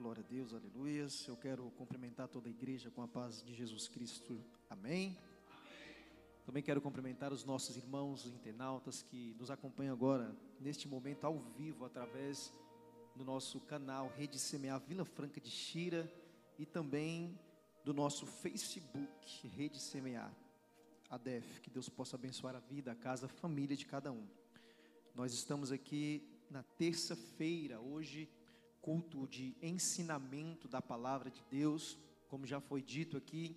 Glória a Deus, aleluias. Eu quero cumprimentar toda a igreja com a paz de Jesus Cristo. Amém. Amém. Também quero cumprimentar os nossos irmãos internautas que nos acompanham agora, neste momento, ao vivo, através do nosso canal Rede Semear Vila Franca de Xira e também do nosso Facebook Rede Semear ADEF. Que Deus possa abençoar a vida, a casa, a família de cada um. Nós estamos aqui na terça-feira, hoje culto de ensinamento da palavra de Deus, como já foi dito aqui,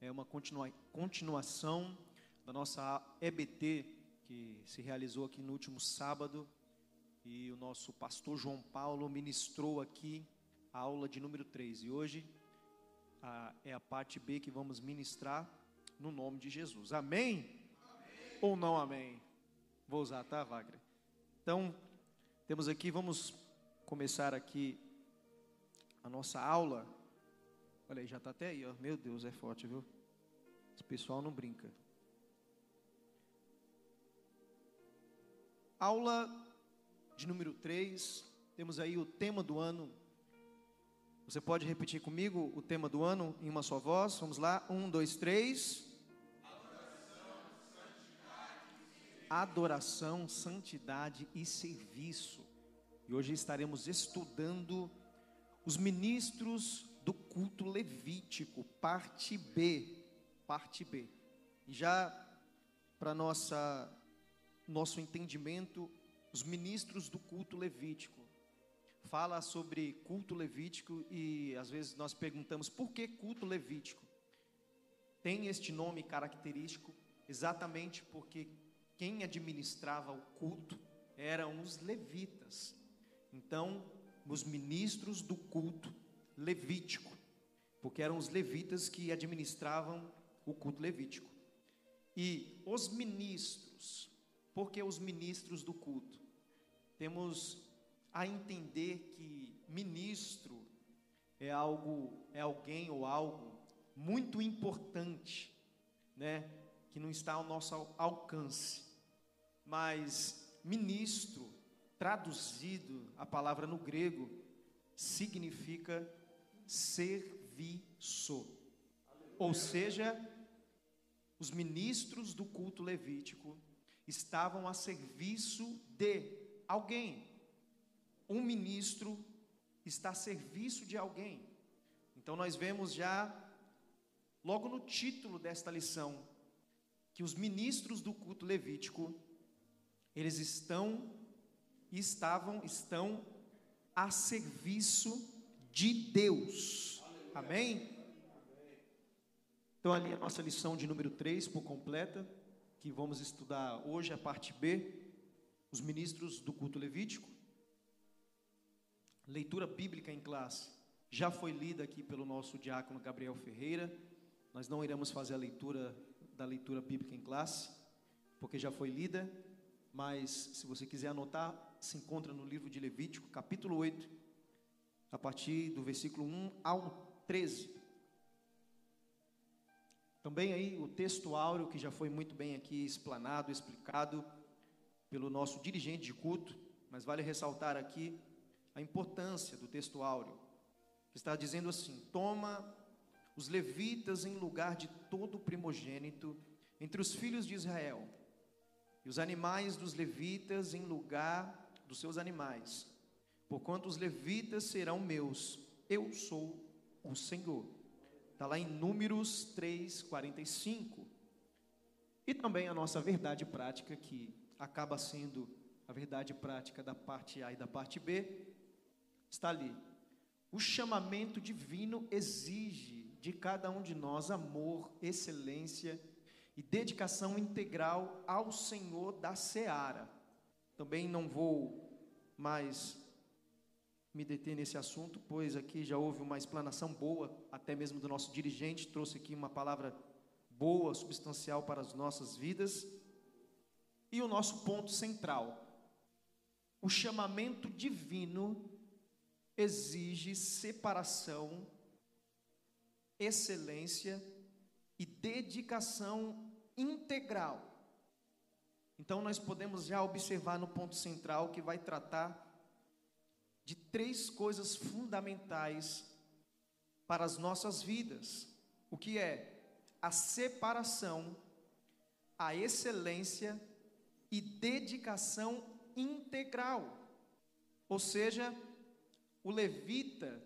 é uma continua, continuação da nossa EBT que se realizou aqui no último sábado e o nosso pastor João Paulo ministrou aqui a aula de número 3 e hoje a, é a parte B que vamos ministrar no nome de Jesus. Amém? amém? Ou não amém? Vou usar, tá, Wagner? Então, temos aqui, vamos começar aqui a nossa aula. Olha aí, já está até aí, ó. Meu Deus, é forte, viu? Esse pessoal não brinca. Aula de número 3. Temos aí o tema do ano. Você pode repetir comigo o tema do ano em uma só voz? Vamos lá. Um, dois, três. Adoração, santidade e serviço. E hoje estaremos estudando os ministros do culto levítico, parte B, parte B. E já para nossa nosso entendimento, os ministros do culto levítico fala sobre culto levítico e às vezes nós perguntamos por que culto levítico? Tem este nome característico exatamente porque quem administrava o culto eram os levitas. Então, os ministros do culto levítico, porque eram os levitas que administravam o culto levítico. E os ministros, porque os ministros do culto? Temos a entender que ministro é algo, é alguém ou algo muito importante, né, que não está ao nosso alcance. Mas ministro traduzido a palavra no grego significa serviço. Ou seja, os ministros do culto levítico estavam a serviço de alguém. Um ministro está a serviço de alguém. Então nós vemos já logo no título desta lição que os ministros do culto levítico eles estão estavam, estão a serviço de Deus. Amém? Então, ali a nossa lição de número 3 por completa, que vamos estudar hoje, a parte B, os ministros do culto levítico. Leitura bíblica em classe. Já foi lida aqui pelo nosso diácono Gabriel Ferreira. Nós não iremos fazer a leitura da leitura bíblica em classe, porque já foi lida, mas se você quiser anotar, se encontra no livro de Levítico, capítulo 8, a partir do versículo 1 ao 13. Também aí o texto áureo, que já foi muito bem aqui explanado, explicado pelo nosso dirigente de culto, mas vale ressaltar aqui a importância do texto áureo, que está dizendo assim: Toma os levitas em lugar de todo primogênito entre os filhos de Israel, e os animais dos levitas em lugar dos seus animais, porquanto os levitas serão meus, eu sou o Senhor. Está lá em Números 3, 45. E também a nossa verdade prática, que acaba sendo a verdade prática da parte A e da parte B, está ali. O chamamento divino exige de cada um de nós amor, excelência e dedicação integral ao Senhor da seara. Também não vou mais me deter nesse assunto, pois aqui já houve uma explanação boa, até mesmo do nosso dirigente, trouxe aqui uma palavra boa, substancial para as nossas vidas. E o nosso ponto central, o chamamento divino exige separação, excelência e dedicação integral então nós podemos já observar no ponto central que vai tratar de três coisas fundamentais para as nossas vidas, o que é a separação, a excelência e dedicação integral. Ou seja, o levita,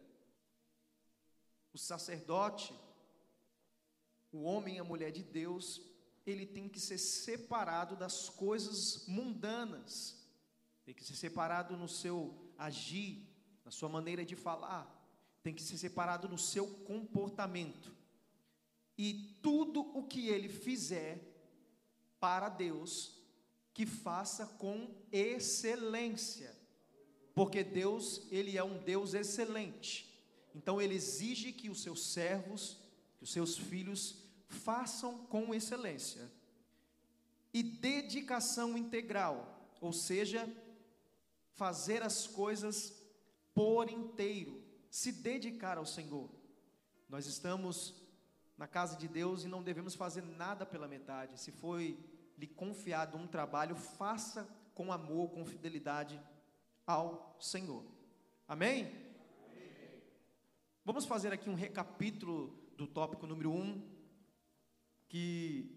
o sacerdote, o homem e a mulher de Deus, ele tem que ser separado das coisas mundanas, tem que ser separado no seu agir, na sua maneira de falar, tem que ser separado no seu comportamento. E tudo o que ele fizer para Deus, que faça com excelência. Porque Deus, ele é um Deus excelente. Então ele exige que os seus servos, que os seus filhos façam com excelência. E dedicação integral, ou seja, fazer as coisas por inteiro, se dedicar ao Senhor. Nós estamos na casa de Deus e não devemos fazer nada pela metade. Se foi lhe confiado um trabalho, faça com amor, com fidelidade ao Senhor. Amém? Amém? Vamos fazer aqui um recapítulo do tópico número 1, um, que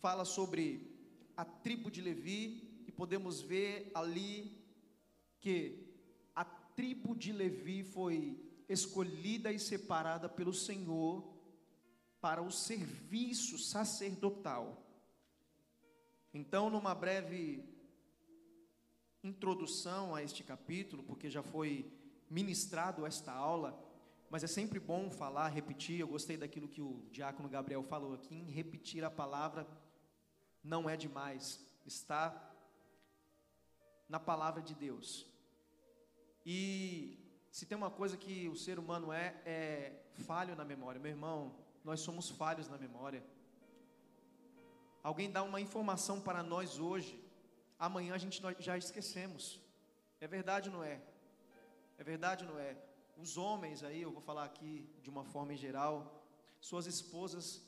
fala sobre a tribo de Levi, e podemos ver ali que a tribo de Levi foi escolhida e separada pelo Senhor para o serviço sacerdotal. Então, numa breve introdução a este capítulo, porque já foi ministrado esta aula, mas é sempre bom falar, repetir. Eu gostei daquilo que o diácono Gabriel falou aqui, em repetir a palavra não é demais, está na palavra de Deus. E se tem uma coisa que o ser humano é, é falho na memória. Meu irmão, nós somos falhos na memória. Alguém dá uma informação para nós hoje, amanhã a gente já esquecemos. É verdade ou não é? É verdade ou não é? Os homens aí, eu vou falar aqui de uma forma em geral, suas esposas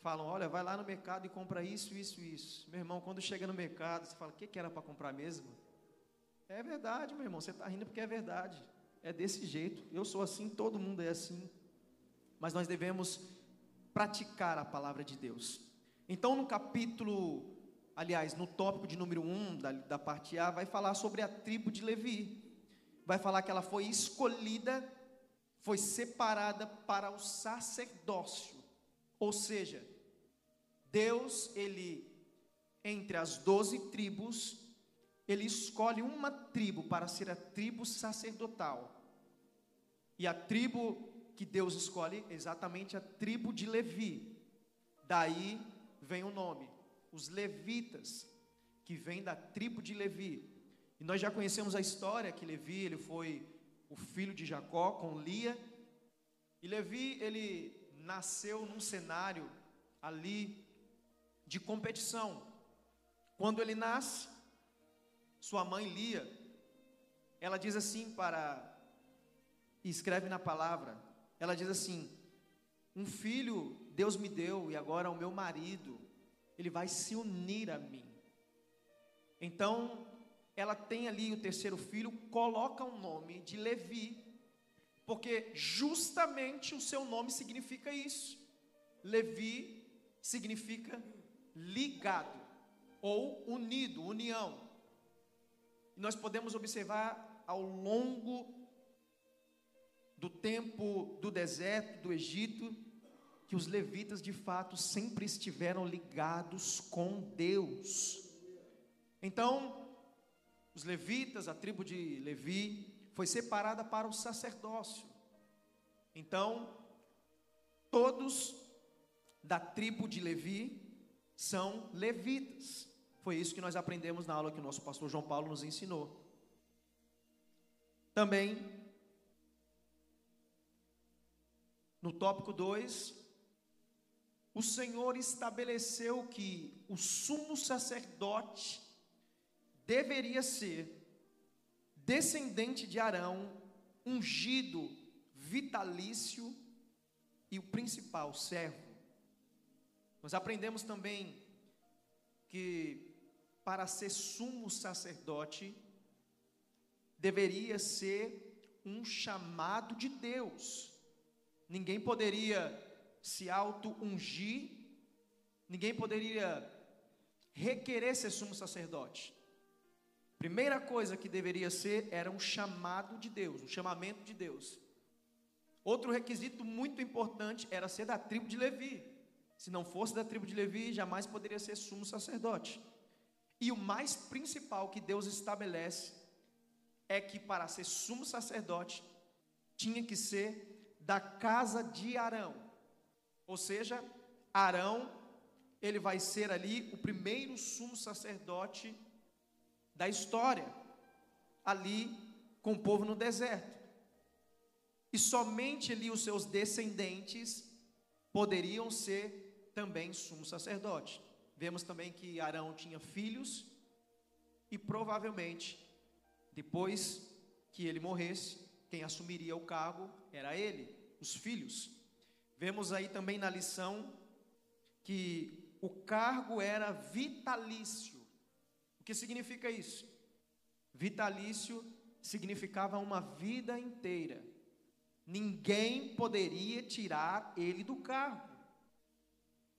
falam: olha, vai lá no mercado e compra isso, isso, isso. Meu irmão, quando chega no mercado, você fala: o que, que era para comprar mesmo? É verdade, meu irmão, você está rindo porque é verdade. É desse jeito. Eu sou assim, todo mundo é assim. Mas nós devemos praticar a palavra de Deus. Então, no capítulo, aliás, no tópico de número 1 da, da parte A, vai falar sobre a tribo de Levi. Vai falar que ela foi escolhida, foi separada para o sacerdócio. Ou seja, Deus, ele, entre as doze tribos, ele escolhe uma tribo para ser a tribo sacerdotal. E a tribo que Deus escolhe é exatamente a tribo de Levi. Daí vem o nome, os levitas, que vem da tribo de Levi. E nós já conhecemos a história que Levi, ele foi o filho de Jacó com Lia. E Levi, ele nasceu num cenário ali de competição. Quando ele nasce, sua mãe Lia, ela diz assim para escreve na palavra, ela diz assim: um filho Deus me deu e agora o meu marido, ele vai se unir a mim. Então, ela tem ali o terceiro filho, coloca o nome de Levi, porque justamente o seu nome significa isso. Levi significa ligado ou unido, união. Nós podemos observar ao longo do tempo do deserto, do Egito, que os levitas de fato sempre estiveram ligados com Deus. Então, os levitas, a tribo de Levi, foi separada para o sacerdócio. Então, todos da tribo de Levi são levitas. Foi isso que nós aprendemos na aula que o nosso pastor João Paulo nos ensinou. Também No tópico 2, o Senhor estabeleceu que o sumo sacerdote deveria ser descendente de Arão, ungido, vitalício e o principal, servo. Nós aprendemos também que para ser sumo sacerdote, deveria ser um chamado de Deus. Ninguém poderia se auto-ungir, ninguém poderia requerer ser sumo sacerdote. Primeira coisa que deveria ser era um chamado de Deus, um chamamento de Deus. Outro requisito muito importante era ser da tribo de Levi. Se não fosse da tribo de Levi, jamais poderia ser sumo sacerdote. E o mais principal que Deus estabelece é que para ser sumo sacerdote tinha que ser da casa de Arão. Ou seja, Arão, ele vai ser ali o primeiro sumo sacerdote da história, ali com o povo no deserto. E somente ali os seus descendentes poderiam ser também sumo sacerdote. Vemos também que Arão tinha filhos e provavelmente depois que ele morresse, quem assumiria o cargo era ele, os filhos. Vemos aí também na lição que o cargo era vitalício. Que significa isso? Vitalício significava uma vida inteira. Ninguém poderia tirar ele do cargo.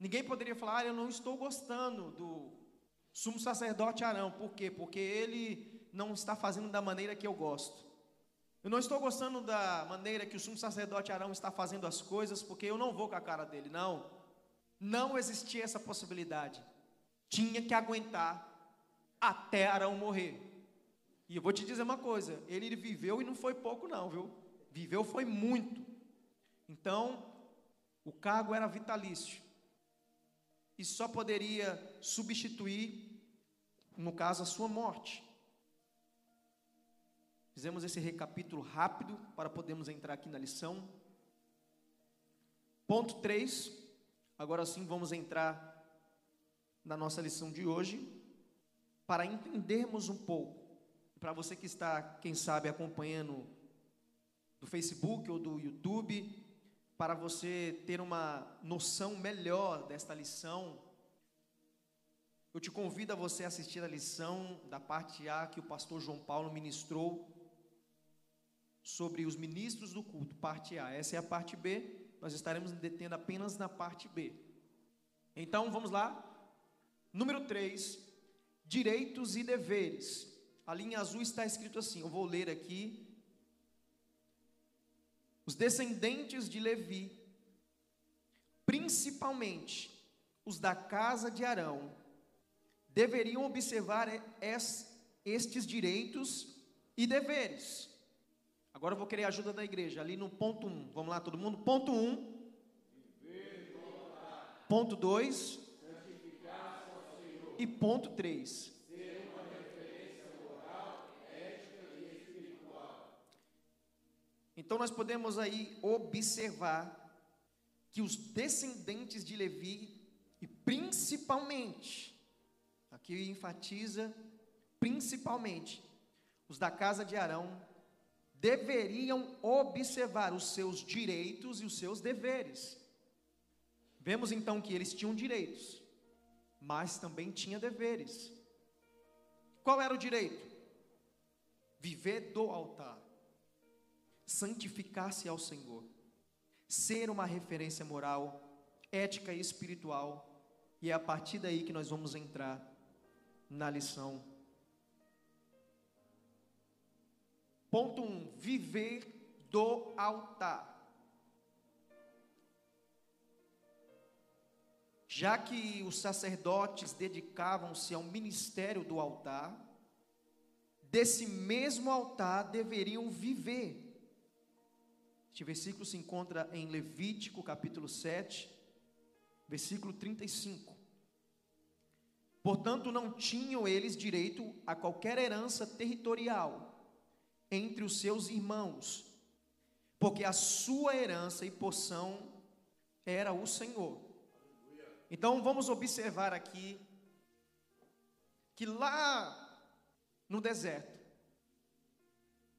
Ninguém poderia falar, ah, eu não estou gostando do sumo sacerdote Arão. Por quê? Porque ele não está fazendo da maneira que eu gosto. Eu não estou gostando da maneira que o sumo sacerdote Arão está fazendo as coisas, porque eu não vou com a cara dele. Não. Não existia essa possibilidade. Tinha que aguentar até Arão morrer. E eu vou te dizer uma coisa: ele viveu e não foi pouco, não, viu? Viveu foi muito. Então, o cargo era vitalício e só poderia substituir, no caso, a sua morte. Fizemos esse recapítulo rápido para podermos entrar aqui na lição. Ponto 3. Agora sim vamos entrar na nossa lição de hoje para entendermos um pouco. Para você que está, quem sabe, acompanhando do Facebook ou do YouTube, para você ter uma noção melhor desta lição, eu te convido a você assistir a lição da parte A que o pastor João Paulo ministrou sobre os ministros do culto, parte A. Essa é a parte B, nós estaremos detendo apenas na parte B. Então vamos lá. Número 3, direitos e deveres. A linha azul está escrito assim, eu vou ler aqui os descendentes de Levi, principalmente os da casa de Arão, deveriam observar estes direitos e deveres. Agora eu vou querer a ajuda da igreja, ali no ponto 1. Um. Vamos lá, todo mundo? Ponto 1. Um. Ponto 2. E ponto 3. Então nós podemos aí observar que os descendentes de Levi, e principalmente, aqui enfatiza, principalmente, os da casa de Arão, deveriam observar os seus direitos e os seus deveres. Vemos então que eles tinham direitos, mas também tinha deveres. Qual era o direito? Viver do altar santificar-se ao Senhor, ser uma referência moral, ética e espiritual, e é a partir daí que nós vamos entrar na lição. Ponto 1: um, viver do altar. Já que os sacerdotes dedicavam-se ao ministério do altar, desse mesmo altar deveriam viver este versículo se encontra em Levítico, capítulo 7, versículo 35. Portanto, não tinham eles direito a qualquer herança territorial entre os seus irmãos, porque a sua herança e porção era o Senhor. Então vamos observar aqui que lá no deserto,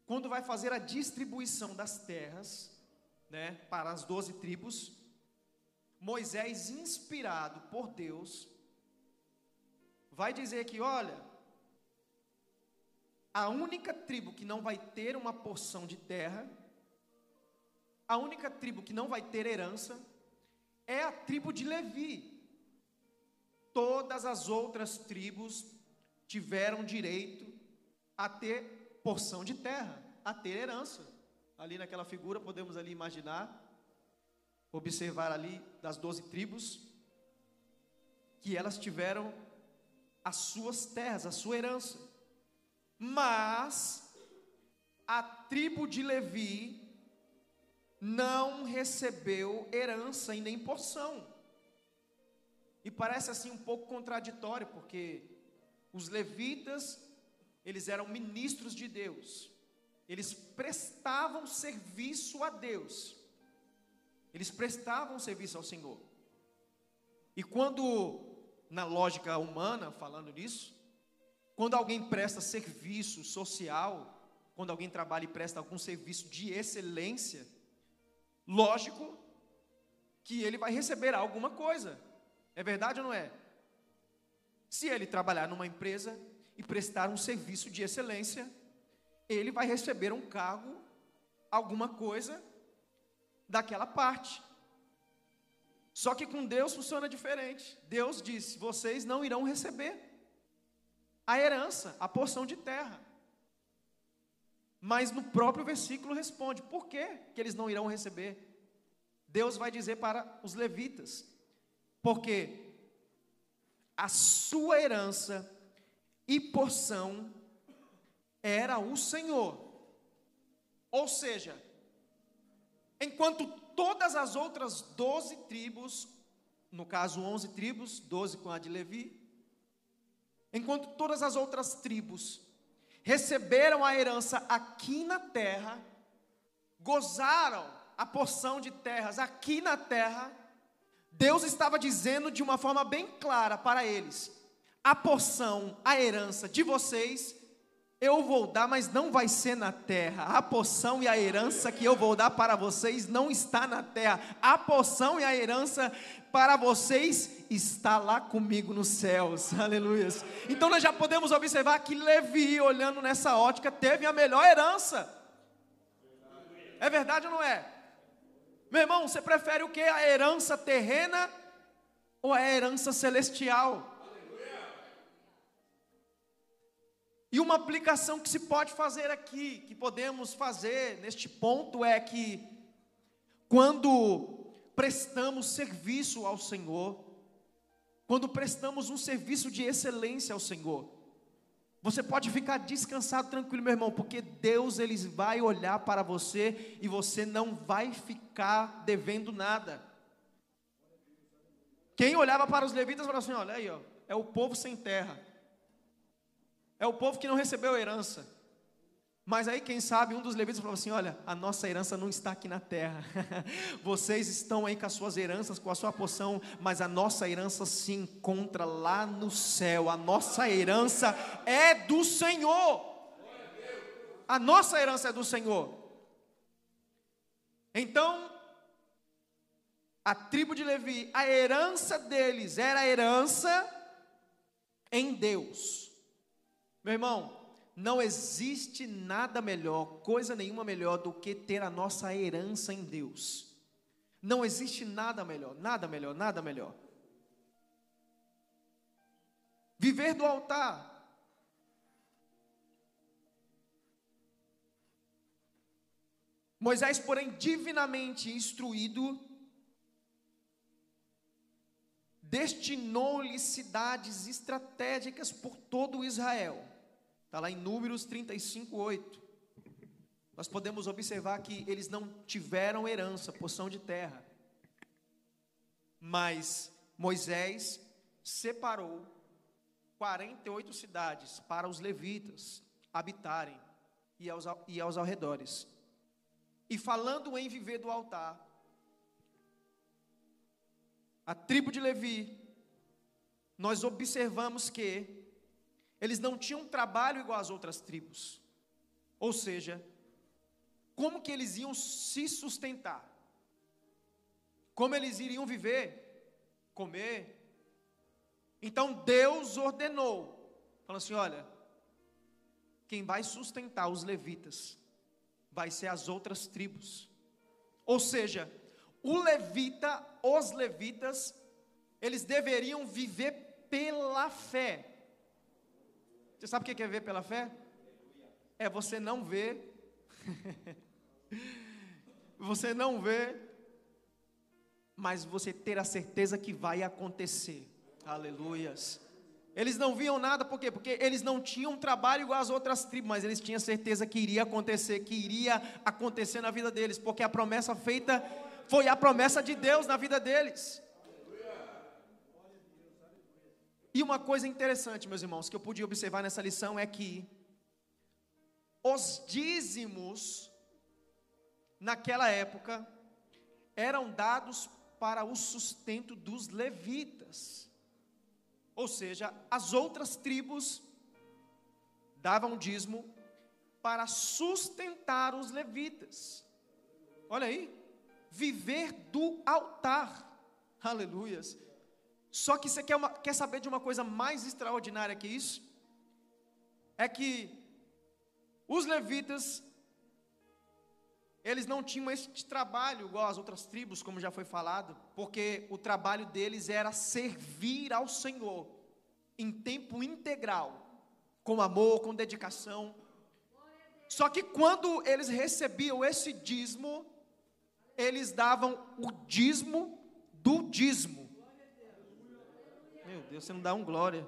quando vai fazer a distribuição das terras, né, para as doze tribos, Moisés, inspirado por Deus, vai dizer que, olha, a única tribo que não vai ter uma porção de terra, a única tribo que não vai ter herança, é a tribo de Levi. Todas as outras tribos tiveram direito a ter porção de terra, a ter herança. Ali naquela figura podemos ali imaginar, observar ali das doze tribos, que elas tiveram as suas terras, a sua herança. Mas a tribo de Levi não recebeu herança e nem porção. E parece assim um pouco contraditório, porque os levitas, eles eram ministros de Deus. Eles prestavam serviço a Deus. Eles prestavam serviço ao Senhor. E quando na lógica humana, falando nisso, quando alguém presta serviço social, quando alguém trabalha e presta algum serviço de excelência, lógico que ele vai receber alguma coisa. É verdade ou não é? Se ele trabalhar numa empresa e prestar um serviço de excelência, ele vai receber um cargo, alguma coisa daquela parte. Só que com Deus funciona diferente. Deus disse: vocês não irão receber a herança, a porção de terra. Mas no próprio versículo responde: por que, que eles não irão receber? Deus vai dizer para os levitas: porque a sua herança e porção era o Senhor. Ou seja, enquanto todas as outras doze tribos, no caso onze tribos, doze com a de Levi, enquanto todas as outras tribos receberam a herança aqui na terra, gozaram a porção de terras aqui na terra, Deus estava dizendo de uma forma bem clara para eles: a porção, a herança de vocês eu vou dar, mas não vai ser na terra. A porção e a herança que eu vou dar para vocês não está na terra. A porção e a herança para vocês está lá comigo nos céus. Aleluia. Então nós já podemos observar que Levi, olhando nessa ótica, teve a melhor herança. É verdade ou não é? Meu irmão, você prefere o que? A herança terrena ou a herança celestial? E uma aplicação que se pode fazer aqui, que podemos fazer neste ponto, é que quando prestamos serviço ao Senhor, quando prestamos um serviço de excelência ao Senhor, você pode ficar descansado, tranquilo, meu irmão, porque Deus ele vai olhar para você e você não vai ficar devendo nada. Quem olhava para os levitas falava assim: olha aí, ó, é o povo sem terra. É o povo que não recebeu herança. Mas aí, quem sabe, um dos levitas falou assim: Olha, a nossa herança não está aqui na terra. Vocês estão aí com as suas heranças, com a sua porção, mas a nossa herança se encontra lá no céu. A nossa herança é do Senhor. A nossa herança é do Senhor. Então, a tribo de Levi, a herança deles era a herança em Deus. Meu irmão, não existe nada melhor, coisa nenhuma melhor do que ter a nossa herança em Deus. Não existe nada melhor, nada melhor, nada melhor. Viver do altar. Moisés, porém, divinamente instruído, destinou-lhe cidades estratégicas por todo Israel Está lá em Números 35, 8. Nós podemos observar que eles não tiveram herança, porção de terra. Mas Moisés separou 48 cidades para os levitas habitarem e aos, e aos arredores. E falando em viver do altar, a tribo de Levi, nós observamos que eles não tinham trabalho igual às outras tribos. Ou seja, como que eles iam se sustentar? Como eles iriam viver? Comer? Então Deus ordenou, falou assim: olha, quem vai sustentar os levitas vai ser as outras tribos. Ou seja, o levita, os levitas, eles deveriam viver pela fé. Você sabe o que é ver pela fé? É você não ver, você não ver, mas você ter a certeza que vai acontecer. Aleluias. Eles não viam nada, por quê? Porque eles não tinham trabalho igual as outras tribos, mas eles tinham certeza que iria acontecer, que iria acontecer na vida deles, porque a promessa feita foi a promessa de Deus na vida deles. E uma coisa interessante, meus irmãos, que eu pude observar nessa lição é que os dízimos, naquela época, eram dados para o sustento dos levitas. Ou seja, as outras tribos davam dízimo para sustentar os levitas. Olha aí, viver do altar. Aleluias. Só que você quer, uma, quer saber de uma coisa mais extraordinária que isso? É que os levitas, eles não tinham este trabalho igual as outras tribos, como já foi falado, porque o trabalho deles era servir ao Senhor em tempo integral, com amor, com dedicação. Só que quando eles recebiam esse dízimo, eles davam o dízimo do dízimo. Meu Deus, você não dá um glória.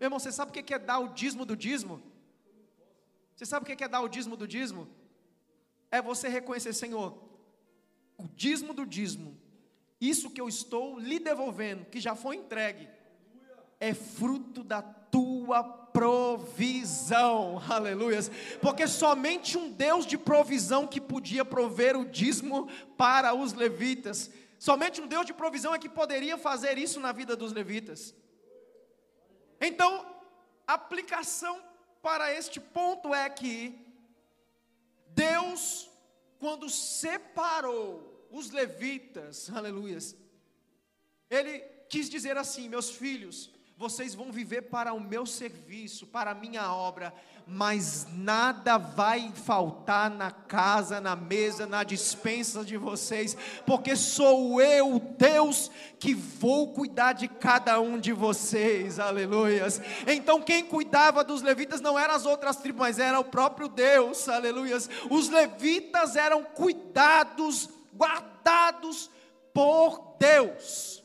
Meu irmão, você sabe o que é dar o dízimo do dízimo? Você sabe o que é dar o dízimo do dízimo? É você reconhecer, Senhor, o dízimo do dízimo, isso que eu estou lhe devolvendo, que já foi entregue, é fruto da tua provisão, aleluias, porque somente um Deus de provisão que podia prover o dízimo para os levitas, somente um Deus de provisão é que poderia fazer isso na vida dos levitas. Então, a aplicação para este ponto é que Deus, quando separou os levitas, aleluias, Ele quis dizer assim: meus filhos, vocês vão viver para o meu serviço, para a minha obra, mas nada vai faltar na casa, na mesa, na dispensa de vocês, porque sou eu, Deus, que vou cuidar de cada um de vocês, aleluias. Então, quem cuidava dos levitas não eram as outras tribos, mas era o próprio Deus, aleluias. Os levitas eram cuidados, guardados por Deus.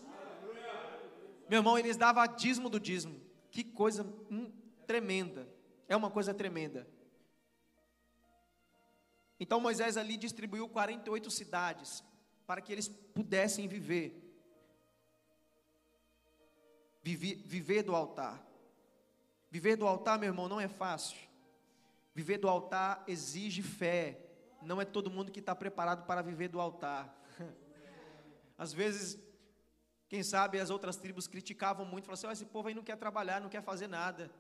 Meu irmão, eles davam dízimo do dízimo. Que coisa hum, tremenda. É uma coisa tremenda. Então Moisés ali distribuiu 48 cidades para que eles pudessem viver. Viver, viver do altar. Viver do altar, meu irmão, não é fácil. Viver do altar exige fé. Não é todo mundo que está preparado para viver do altar. Às vezes quem sabe as outras tribos criticavam muito, falavam assim: oh, esse povo aí não quer trabalhar, não quer fazer nada.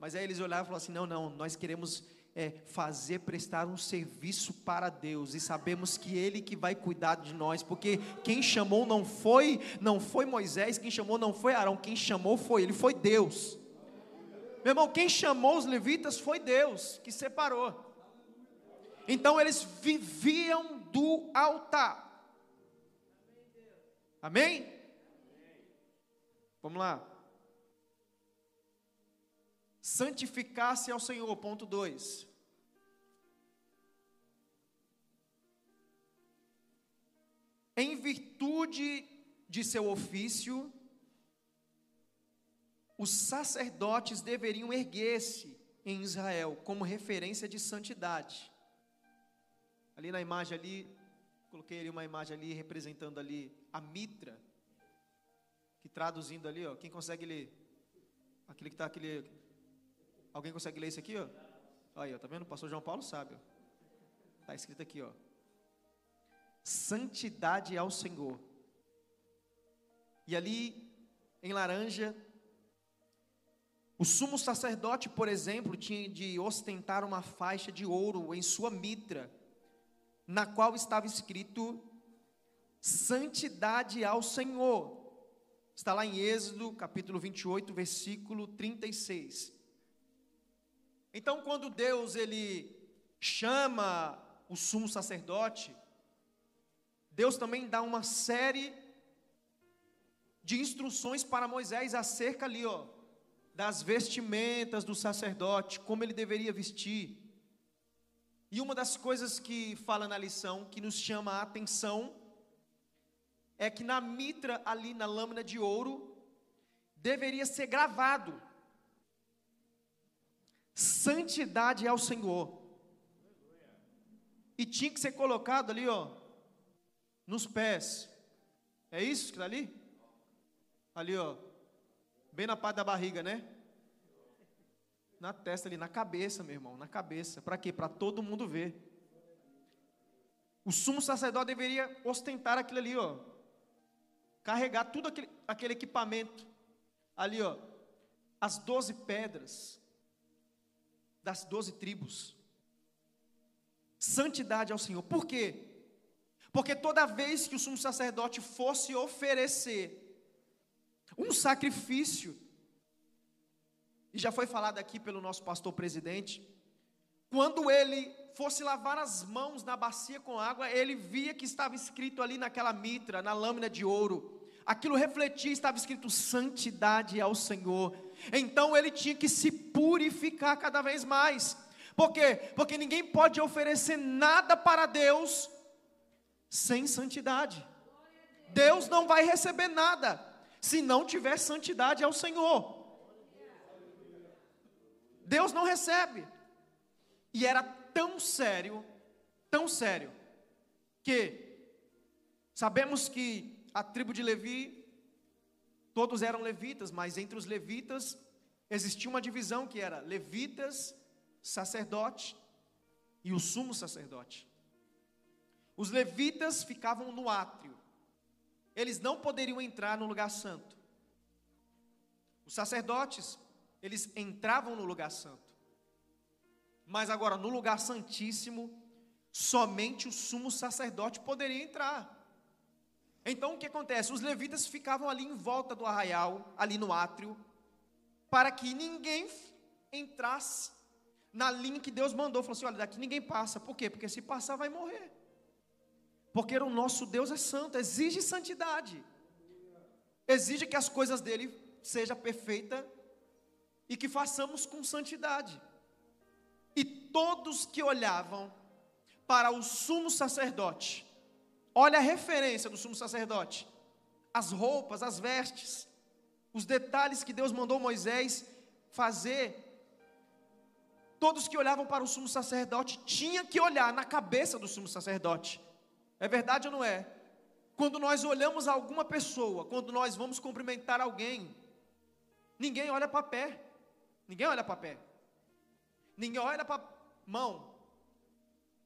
Mas aí eles olhavam e falavam assim: não, não, nós queremos é, fazer, prestar um serviço para Deus e sabemos que Ele que vai cuidar de nós, porque quem chamou não foi, não foi Moisés, quem chamou não foi Arão, quem chamou foi Ele, foi Deus. Meu irmão, quem chamou os levitas foi Deus que separou. Então eles viviam do altar. Amém? Vamos lá. Santificar-se ao Senhor, ponto 2. Em virtude de seu ofício, os sacerdotes deveriam erguer-se em Israel como referência de santidade. Ali na imagem ali, coloquei ali uma imagem ali representando ali a mitra, que traduzindo ali, ó, quem consegue ler? Aquele que está aquele. Alguém consegue ler isso aqui, ó? Aí, ó, tá vendo? O pastor João Paulo sabe, ó. Está escrito aqui, ó. Santidade ao Senhor. E ali, em laranja, o sumo sacerdote, por exemplo, tinha de ostentar uma faixa de ouro em sua mitra, na qual estava escrito: Santidade ao Senhor. Está lá em Êxodo, capítulo 28, versículo 36. Então, quando Deus ele chama o sumo sacerdote, Deus também dá uma série de instruções para Moisés acerca ali, ó, das vestimentas do sacerdote, como ele deveria vestir. E uma das coisas que fala na lição, que nos chama a atenção, é que na mitra, ali na lâmina de ouro, deveria ser gravado: Santidade ao Senhor. E tinha que ser colocado ali, ó, nos pés. É isso que está ali? Ali, ó. Bem na parte da barriga, né? Na testa ali, na cabeça, meu irmão, na cabeça. Para quê? Para todo mundo ver. O sumo sacerdote deveria ostentar aquilo ali, ó. Carregar tudo aquele, aquele equipamento. Ali, ó. As doze pedras das doze tribos. Santidade ao Senhor. Por quê? Porque toda vez que o sumo sacerdote fosse oferecer um sacrifício, e já foi falado aqui pelo nosso pastor presidente, quando ele fosse lavar as mãos na bacia com água, ele via que estava escrito ali naquela mitra, na lâmina de ouro, aquilo refletia, estava escrito santidade ao Senhor. Então ele tinha que se purificar cada vez mais. Por quê? Porque ninguém pode oferecer nada para Deus sem santidade. Deus não vai receber nada se não tiver santidade ao Senhor. Deus não recebe. E era tão sério, tão sério, que sabemos que a tribo de Levi, todos eram levitas, mas entre os levitas existia uma divisão que era levitas, sacerdote e o sumo sacerdote. Os levitas ficavam no átrio, eles não poderiam entrar no lugar santo. Os sacerdotes, eles entravam no lugar santo. Mas agora, no lugar santíssimo, somente o sumo sacerdote poderia entrar. Então o que acontece? Os levitas ficavam ali em volta do arraial, ali no átrio, para que ninguém entrasse na linha que Deus mandou. Falou assim: olha, daqui ninguém passa. Por quê? Porque se passar vai morrer. Porque o nosso Deus é santo, exige santidade. Exige que as coisas dele sejam perfeitas e que façamos com santidade. E todos que olhavam para o sumo sacerdote, olha a referência do sumo sacerdote, as roupas, as vestes, os detalhes que Deus mandou Moisés fazer. Todos que olhavam para o sumo sacerdote tinham que olhar na cabeça do sumo sacerdote. É verdade ou não é? Quando nós olhamos alguma pessoa, quando nós vamos cumprimentar alguém, ninguém olha para pé. Ninguém olha para pé. Ninguém olha para mão.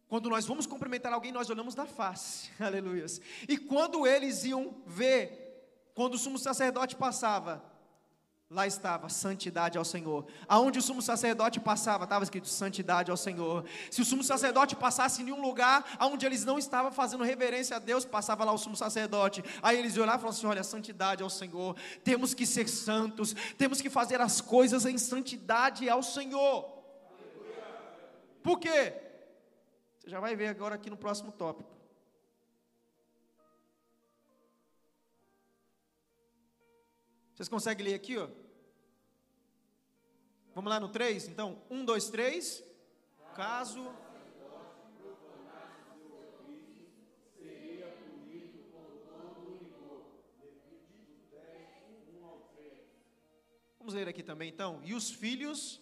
Quando nós vamos cumprimentar alguém, nós olhamos na face. Aleluia. E quando eles iam ver, quando o sumo sacerdote passava, Lá estava santidade ao Senhor. Aonde o sumo sacerdote passava, estava escrito santidade ao Senhor. Se o sumo sacerdote passasse em um lugar onde eles não estavam fazendo reverência a Deus, passava lá o sumo sacerdote. Aí eles olhavam e falavam assim: Olha, santidade ao Senhor. Temos que ser santos. Temos que fazer as coisas em santidade ao Senhor. Por quê? Você já vai ver agora aqui no próximo tópico. Vocês conseguem ler aqui, ó? Vamos lá no 3? Então, 1, 2, 3. Caso. Vamos ler aqui também, então. E os filhos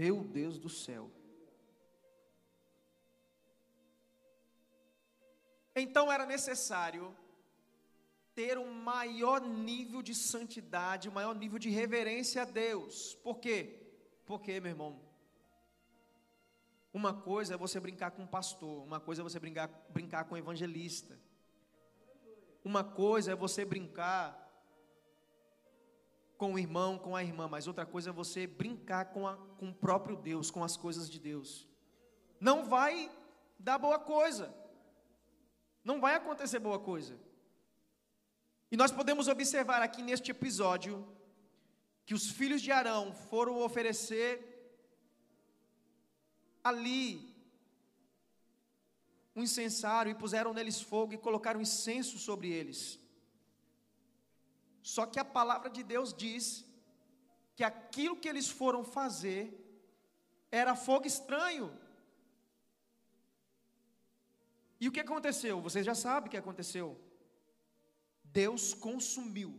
Meu Deus do céu. Então era necessário ter um maior nível de santidade, um maior nível de reverência a Deus. Por quê? Porque, meu irmão, Uma coisa é você brincar com um pastor, uma coisa é você brincar, brincar com um evangelista. Uma coisa é você brincar com o irmão, com a irmã, mas outra coisa é você brincar com, a, com o próprio Deus, com as coisas de Deus. Não vai dar boa coisa. Não vai acontecer boa coisa. E nós podemos observar aqui neste episódio que os filhos de Arão foram oferecer ali um incensário e puseram neles fogo e colocaram incenso sobre eles. Só que a palavra de Deus diz que aquilo que eles foram fazer era fogo estranho. E o que aconteceu? Vocês já sabem o que aconteceu. Deus consumiu.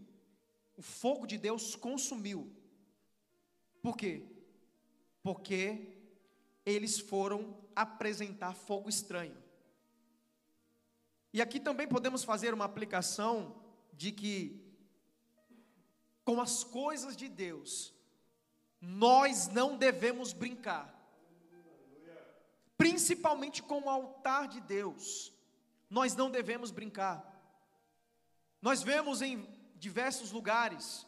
O fogo de Deus consumiu. Por quê? Porque eles foram apresentar fogo estranho. E aqui também podemos fazer uma aplicação de que, com as coisas de Deus, nós não devemos brincar, principalmente com o altar de Deus, nós não devemos brincar. Nós vemos em diversos lugares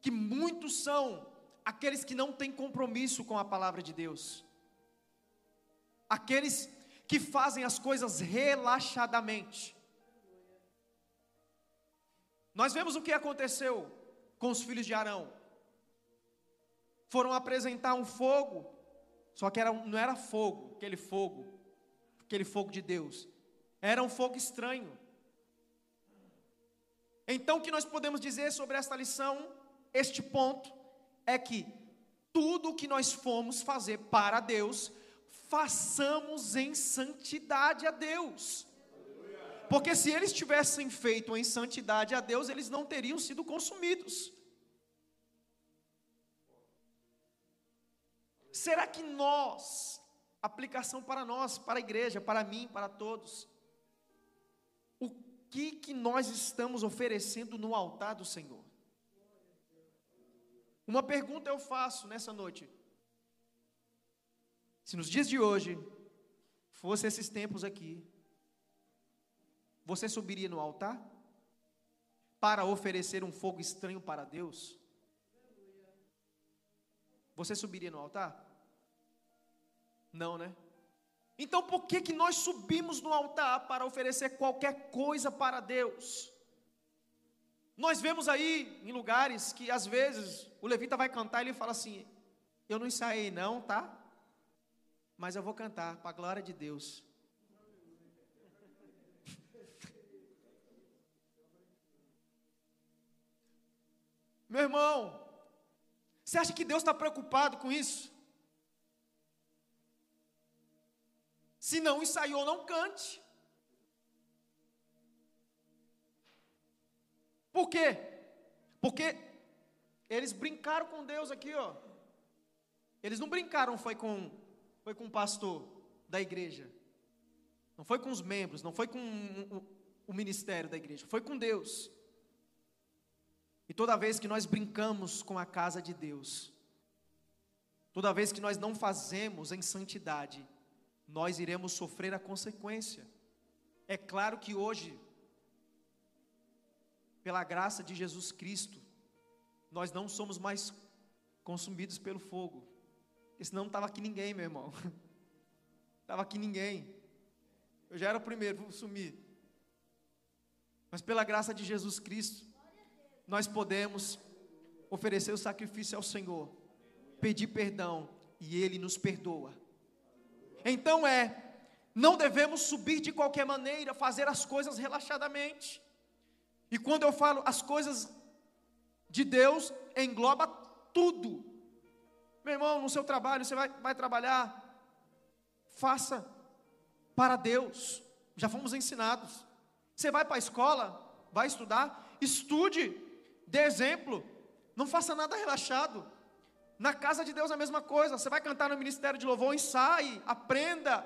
que muitos são aqueles que não têm compromisso com a palavra de Deus, aqueles que fazem as coisas relaxadamente. Nós vemos o que aconteceu com os filhos de Arão. Foram apresentar um fogo, só que era, não era fogo, aquele fogo, aquele fogo de Deus, era um fogo estranho. Então, o que nós podemos dizer sobre esta lição, este ponto, é que tudo o que nós fomos fazer para Deus, façamos em santidade a Deus. Porque se eles tivessem feito em santidade a Deus, eles não teriam sido consumidos. Será que nós, aplicação para nós, para a igreja, para mim, para todos, o que que nós estamos oferecendo no altar do Senhor? Uma pergunta eu faço nessa noite. Se nos dias de hoje fosse esses tempos aqui, você subiria no altar para oferecer um fogo estranho para Deus? Você subiria no altar? Não, né? Então por que que nós subimos no altar para oferecer qualquer coisa para Deus? Nós vemos aí em lugares que às vezes o levita vai cantar e ele fala assim: Eu não ensaiei, não, tá? Mas eu vou cantar para a glória de Deus. Meu irmão, você acha que Deus está preocupado com isso? Se não ensaiou, não cante. Por quê? Porque eles brincaram com Deus aqui, ó. Eles não brincaram foi com foi com o pastor da igreja. Não foi com os membros, não foi com o, o ministério da igreja, foi com Deus. E toda vez que nós brincamos com a casa de Deus, toda vez que nós não fazemos em santidade, nós iremos sofrer a consequência. É claro que hoje pela graça de Jesus Cristo, nós não somos mais consumidos pelo fogo. Senão não estava aqui ninguém, meu irmão. Estava aqui ninguém. Eu já era o primeiro, vou sumir. Mas pela graça de Jesus Cristo, nós podemos oferecer o sacrifício ao Senhor, pedir perdão e Ele nos perdoa. Então é, não devemos subir de qualquer maneira, fazer as coisas relaxadamente. E quando eu falo as coisas de Deus, engloba tudo. Meu irmão, no seu trabalho, você vai, vai trabalhar, faça para Deus. Já fomos ensinados. Você vai para a escola, vai estudar, estude, dê exemplo. Não faça nada relaxado. Na casa de Deus a mesma coisa. Você vai cantar no ministério de louvor, ensaie, aprenda.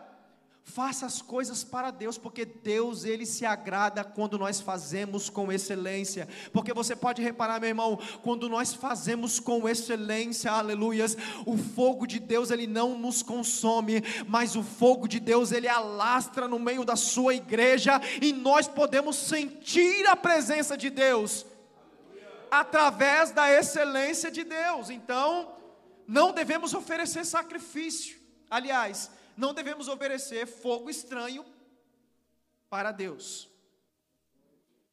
Faça as coisas para Deus, porque Deus ele se agrada quando nós fazemos com excelência. Porque você pode reparar, meu irmão, quando nós fazemos com excelência, aleluias, o fogo de Deus ele não nos consome, mas o fogo de Deus ele alastra no meio da sua igreja e nós podemos sentir a presença de Deus através da excelência de Deus. Então, não devemos oferecer sacrifício. Aliás, não devemos oferecer fogo estranho para Deus.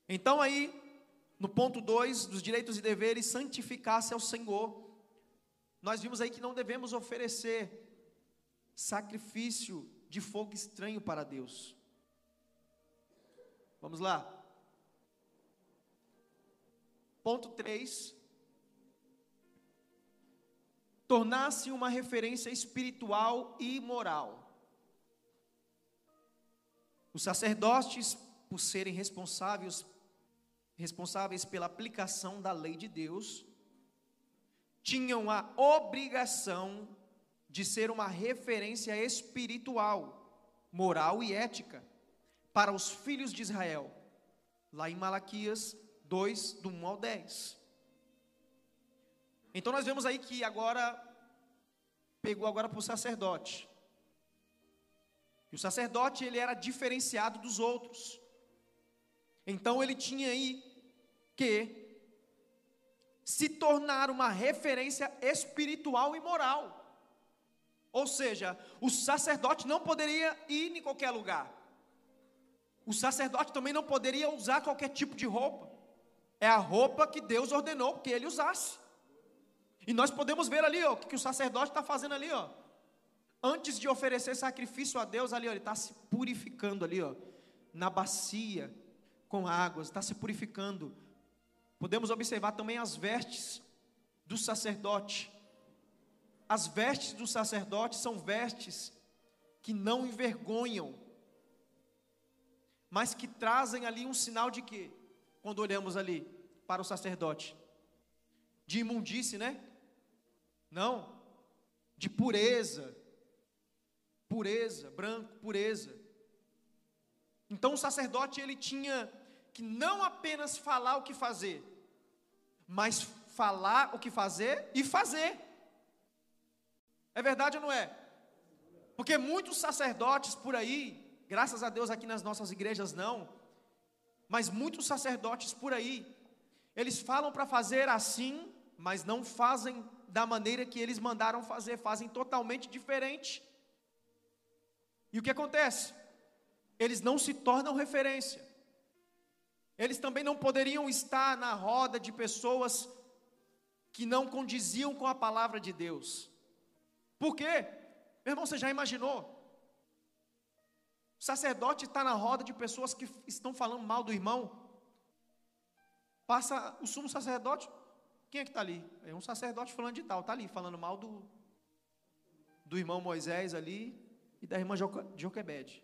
Então, aí, no ponto 2 dos direitos e deveres, santificar-se ao Senhor. Nós vimos aí que não devemos oferecer sacrifício de fogo estranho para Deus. Vamos lá. Ponto 3. Tornar-se uma referência espiritual e moral. Os sacerdotes, por serem responsáveis, responsáveis pela aplicação da lei de Deus, tinham a obrigação de ser uma referência espiritual, moral e ética para os filhos de Israel. Lá em Malaquias 2, do 1 ao 10. Então nós vemos aí que agora pegou agora para o sacerdote. E o sacerdote ele era diferenciado dos outros. Então ele tinha aí que se tornar uma referência espiritual e moral. Ou seja, o sacerdote não poderia ir em qualquer lugar. O sacerdote também não poderia usar qualquer tipo de roupa. É a roupa que Deus ordenou que ele usasse. E nós podemos ver ali, ó, o que o sacerdote está fazendo ali, ó. Antes de oferecer sacrifício a Deus, ali, ó, ele está se purificando ali, ó, na bacia com águas, está se purificando. Podemos observar também as vestes do sacerdote. As vestes do sacerdote são vestes que não envergonham, mas que trazem ali um sinal de quê? Quando olhamos ali para o sacerdote? De imundície, né? Não. De pureza. Pureza, branco, pureza. Então o sacerdote ele tinha que não apenas falar o que fazer, mas falar o que fazer e fazer. É verdade ou não é? Porque muitos sacerdotes por aí, graças a Deus aqui nas nossas igrejas não, mas muitos sacerdotes por aí, eles falam para fazer assim, mas não fazem da maneira que eles mandaram fazer, fazem totalmente diferente. E o que acontece? Eles não se tornam referência. Eles também não poderiam estar na roda de pessoas que não condiziam com a palavra de Deus. Por quê? Meu irmão, você já imaginou? O sacerdote está na roda de pessoas que estão falando mal do irmão. Passa o sumo sacerdote. Quem é que está ali? É um sacerdote falando de tal, está ali, falando mal do, do irmão Moisés ali e da irmã Joquebede.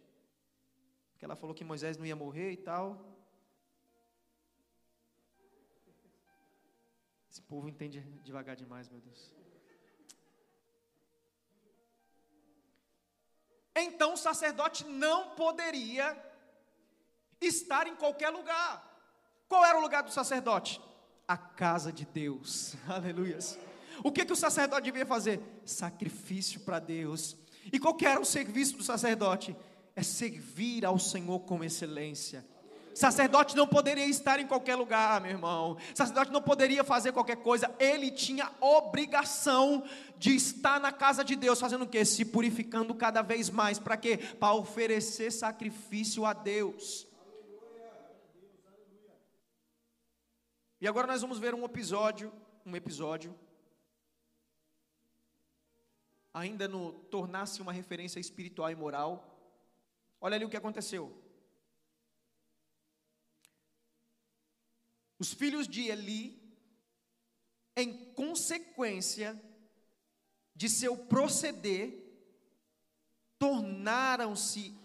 Porque ela falou que Moisés não ia morrer e tal. Esse povo entende devagar demais, meu Deus. Então o sacerdote não poderia estar em qualquer lugar. Qual era o lugar do sacerdote? A casa de Deus. Aleluias. O que, que o sacerdote devia fazer? Sacrifício para Deus. E qual era o serviço do sacerdote? É servir ao Senhor com excelência. Sacerdote não poderia estar em qualquer lugar, meu irmão. Sacerdote não poderia fazer qualquer coisa. Ele tinha obrigação de estar na casa de Deus, fazendo o quê? Se purificando cada vez mais. Para quê? Para oferecer sacrifício a Deus. E agora nós vamos ver um episódio, um episódio ainda no tornar-se uma referência espiritual e moral. Olha ali o que aconteceu. Os filhos de Eli, em consequência de seu proceder, tornaram-se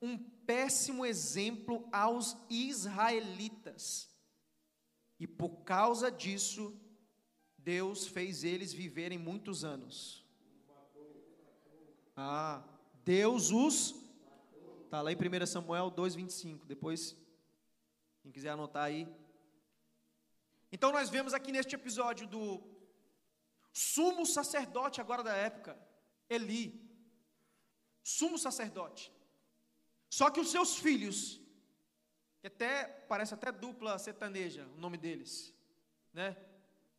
um péssimo exemplo aos israelitas. E por causa disso, Deus fez eles viverem muitos anos. Ah, Deus os Tá lá em 1 Samuel 2:25. Depois quem quiser anotar aí. Então nós vemos aqui neste episódio do sumo sacerdote agora da época, Eli, sumo sacerdote. Só que os seus filhos, que até parece até dupla sertaneja, o nome deles, né?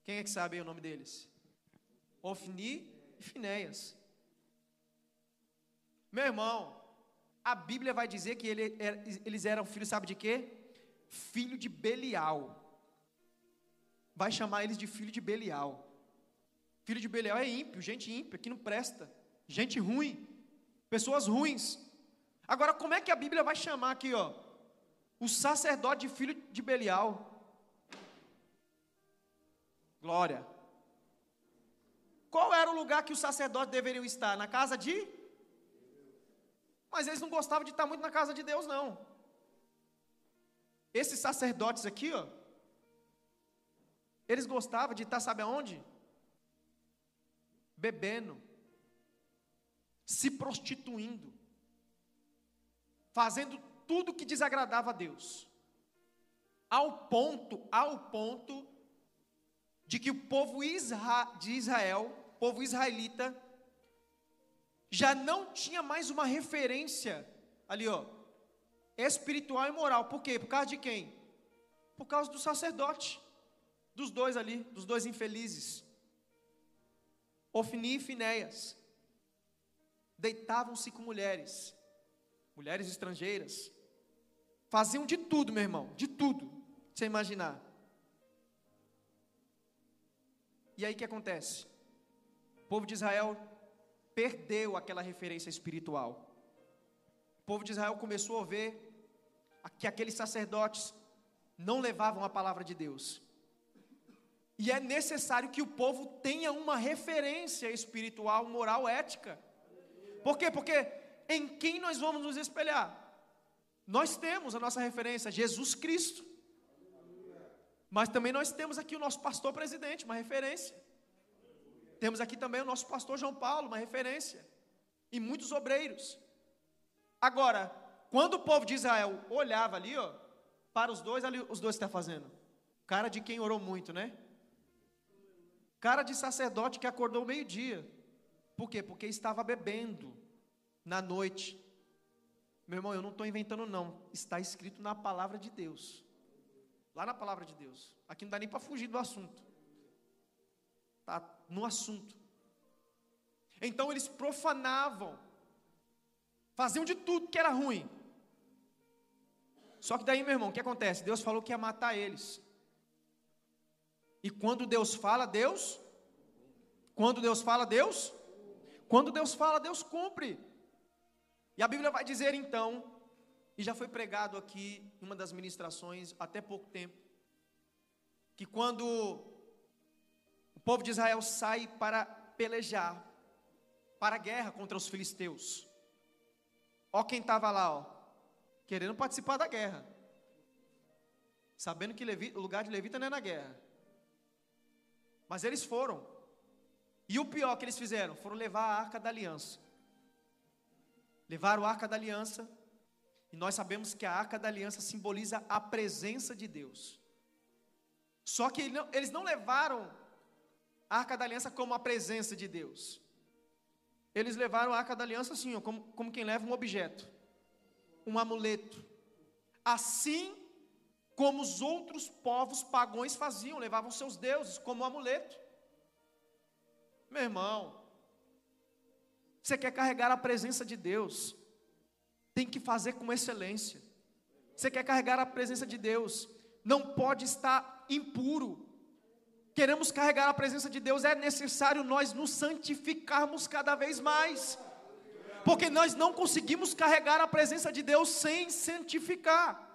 Quem é que sabe o nome deles? Ofni e Finéias. Meu irmão, a Bíblia vai dizer que ele, eles eram filhos, sabe de quê? Filho de Belial. Vai chamar eles de filho de Belial. Filho de Belial é ímpio, gente ímpia, que não presta, gente ruim, pessoas ruins. Agora, como é que a Bíblia vai chamar aqui, ó, o sacerdote de filho de Belial? Glória. Qual era o lugar que os sacerdotes deveriam estar? Na casa de? Mas eles não gostavam de estar muito na casa de Deus, não. Esses sacerdotes aqui, ó, eles gostavam de estar, sabe aonde? bebendo, se prostituindo, fazendo tudo que desagradava a Deus. Ao ponto, ao ponto de que o povo de Israel, povo israelita, já não tinha mais uma referência ali, ó, espiritual e moral. Por quê? Por causa de quem? Por causa do sacerdote, dos dois ali, dos dois infelizes. Ofni e Finéias deitavam-se com mulheres, mulheres estrangeiras, faziam de tudo, meu irmão, de tudo, você imaginar. E aí o que acontece? O povo de Israel perdeu aquela referência espiritual. O povo de Israel começou a ver que aqueles sacerdotes não levavam a palavra de Deus. E é necessário que o povo tenha uma referência espiritual, moral, ética. Por quê? Porque em quem nós vamos nos espelhar? Nós temos a nossa referência, Jesus Cristo. Mas também nós temos aqui o nosso pastor presidente, uma referência. Temos aqui também o nosso pastor João Paulo, uma referência. E muitos obreiros. Agora, quando o povo de Israel olhava ali, ó, para os dois, ali os dois está fazendo. Cara de quem orou muito, né? Cara de sacerdote que acordou meio-dia. Por quê? Porque estava bebendo na noite. Meu irmão, eu não estou inventando, não. Está escrito na palavra de Deus. Lá na palavra de Deus. Aqui não dá nem para fugir do assunto. Está no assunto. Então eles profanavam. Faziam de tudo que era ruim. Só que daí, meu irmão, o que acontece? Deus falou que ia matar eles. E quando Deus fala, Deus. Quando Deus fala, Deus. Quando Deus fala, Deus cumpre. E a Bíblia vai dizer então, e já foi pregado aqui em uma das ministrações até pouco tempo, que quando o povo de Israel sai para pelejar, para a guerra contra os filisteus, ó quem estava lá, ó, querendo participar da guerra, sabendo que o lugar de Levita não é na guerra, mas eles foram. E o pior que eles fizeram, foram levar a arca da aliança. Levaram a arca da aliança, e nós sabemos que a arca da aliança simboliza a presença de Deus. Só que eles não levaram a arca da aliança como a presença de Deus. Eles levaram a arca da aliança assim, como, como quem leva um objeto, um amuleto. Assim como os outros povos pagões faziam, levavam seus deuses como amuleto. Meu irmão, você quer carregar a presença de Deus, tem que fazer com excelência. Você quer carregar a presença de Deus, não pode estar impuro. Queremos carregar a presença de Deus, é necessário nós nos santificarmos cada vez mais. Porque nós não conseguimos carregar a presença de Deus sem santificar.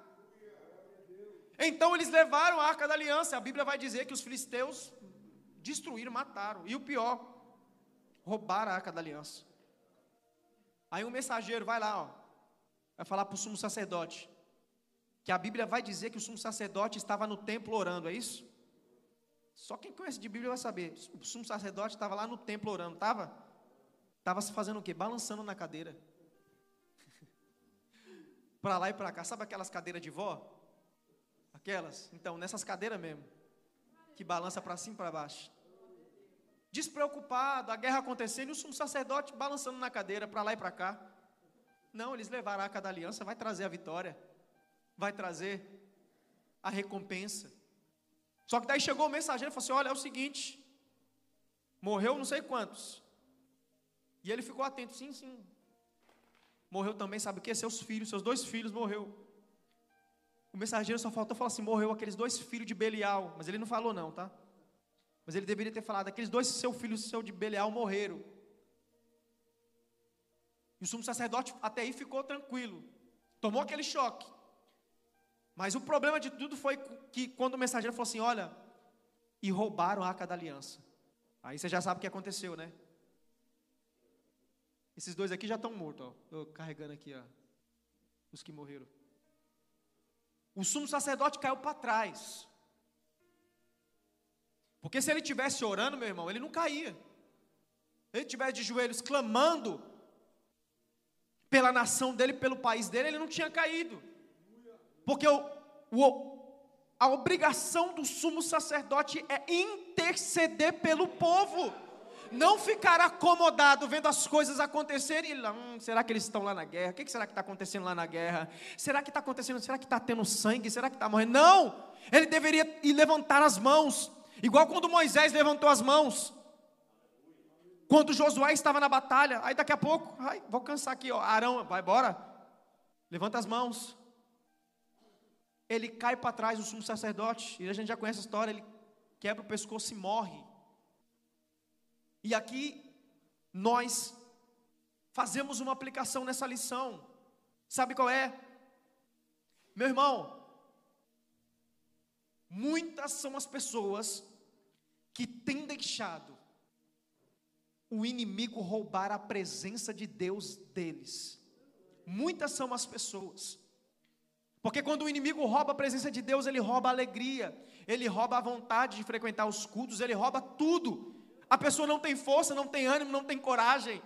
Então eles levaram a arca da aliança. A Bíblia vai dizer que os filisteus destruíram, mataram. E o pior, roubaram a arca da aliança. Aí um mensageiro vai lá, ó, vai falar para o sumo sacerdote. Que a Bíblia vai dizer que o sumo sacerdote estava no templo orando, é isso? Só quem conhece de Bíblia vai saber. O sumo sacerdote estava lá no templo orando, estava? Estava se fazendo o quê? Balançando na cadeira. para lá e para cá. Sabe aquelas cadeiras de vó? Aquelas? Então, nessas cadeiras mesmo, que balança para cima e para baixo. Despreocupado, a guerra acontecendo e o sumo sacerdote balançando na cadeira para lá e para cá. Não, eles levaram a arca da aliança, vai trazer a vitória, vai trazer a recompensa. Só que daí chegou o mensageiro e falou assim: Olha, é o seguinte, morreu não sei quantos. E ele ficou atento, sim, sim. Morreu também, sabe o que? Seus filhos, seus dois filhos morreu. O mensageiro só faltou falar assim: morreu aqueles dois filhos de Belial. Mas ele não falou, não, tá? Mas ele deveria ter falado: aqueles dois seus filhos seu de Belial morreram. E o sumo sacerdote até aí ficou tranquilo. Tomou aquele choque. Mas o problema de tudo foi que quando o mensageiro falou assim: olha, e roubaram a arca da aliança. Aí você já sabe o que aconteceu, né? Esses dois aqui já estão mortos, ó. Tô carregando aqui, ó. Os que morreram. O sumo sacerdote caiu para trás. Porque se ele tivesse orando, meu irmão, ele não caía. Se ele tivesse de joelhos clamando pela nação dele, pelo país dele, ele não tinha caído. Porque o, o, a obrigação do sumo sacerdote é interceder pelo povo não ficar acomodado vendo as coisas acontecerem hum, será que eles estão lá na guerra? O que será que está acontecendo lá na guerra? Será que está acontecendo? Será que está tendo sangue? Será que está morrendo? Não! Ele deveria levantar as mãos, igual quando Moisés levantou as mãos. Quando Josué estava na batalha, aí daqui a pouco, ai, vou cansar aqui, ó, Arão, vai embora, levanta as mãos. Ele cai para trás, o sumo sacerdote, e a gente já conhece a história, ele quebra o pescoço e morre. E aqui nós fazemos uma aplicação nessa lição. Sabe qual é? Meu irmão, muitas são as pessoas que têm deixado o inimigo roubar a presença de Deus deles. Muitas são as pessoas. Porque quando o inimigo rouba a presença de Deus, ele rouba a alegria, ele rouba a vontade de frequentar os cultos, ele rouba tudo a pessoa não tem força, não tem ânimo, não tem coragem.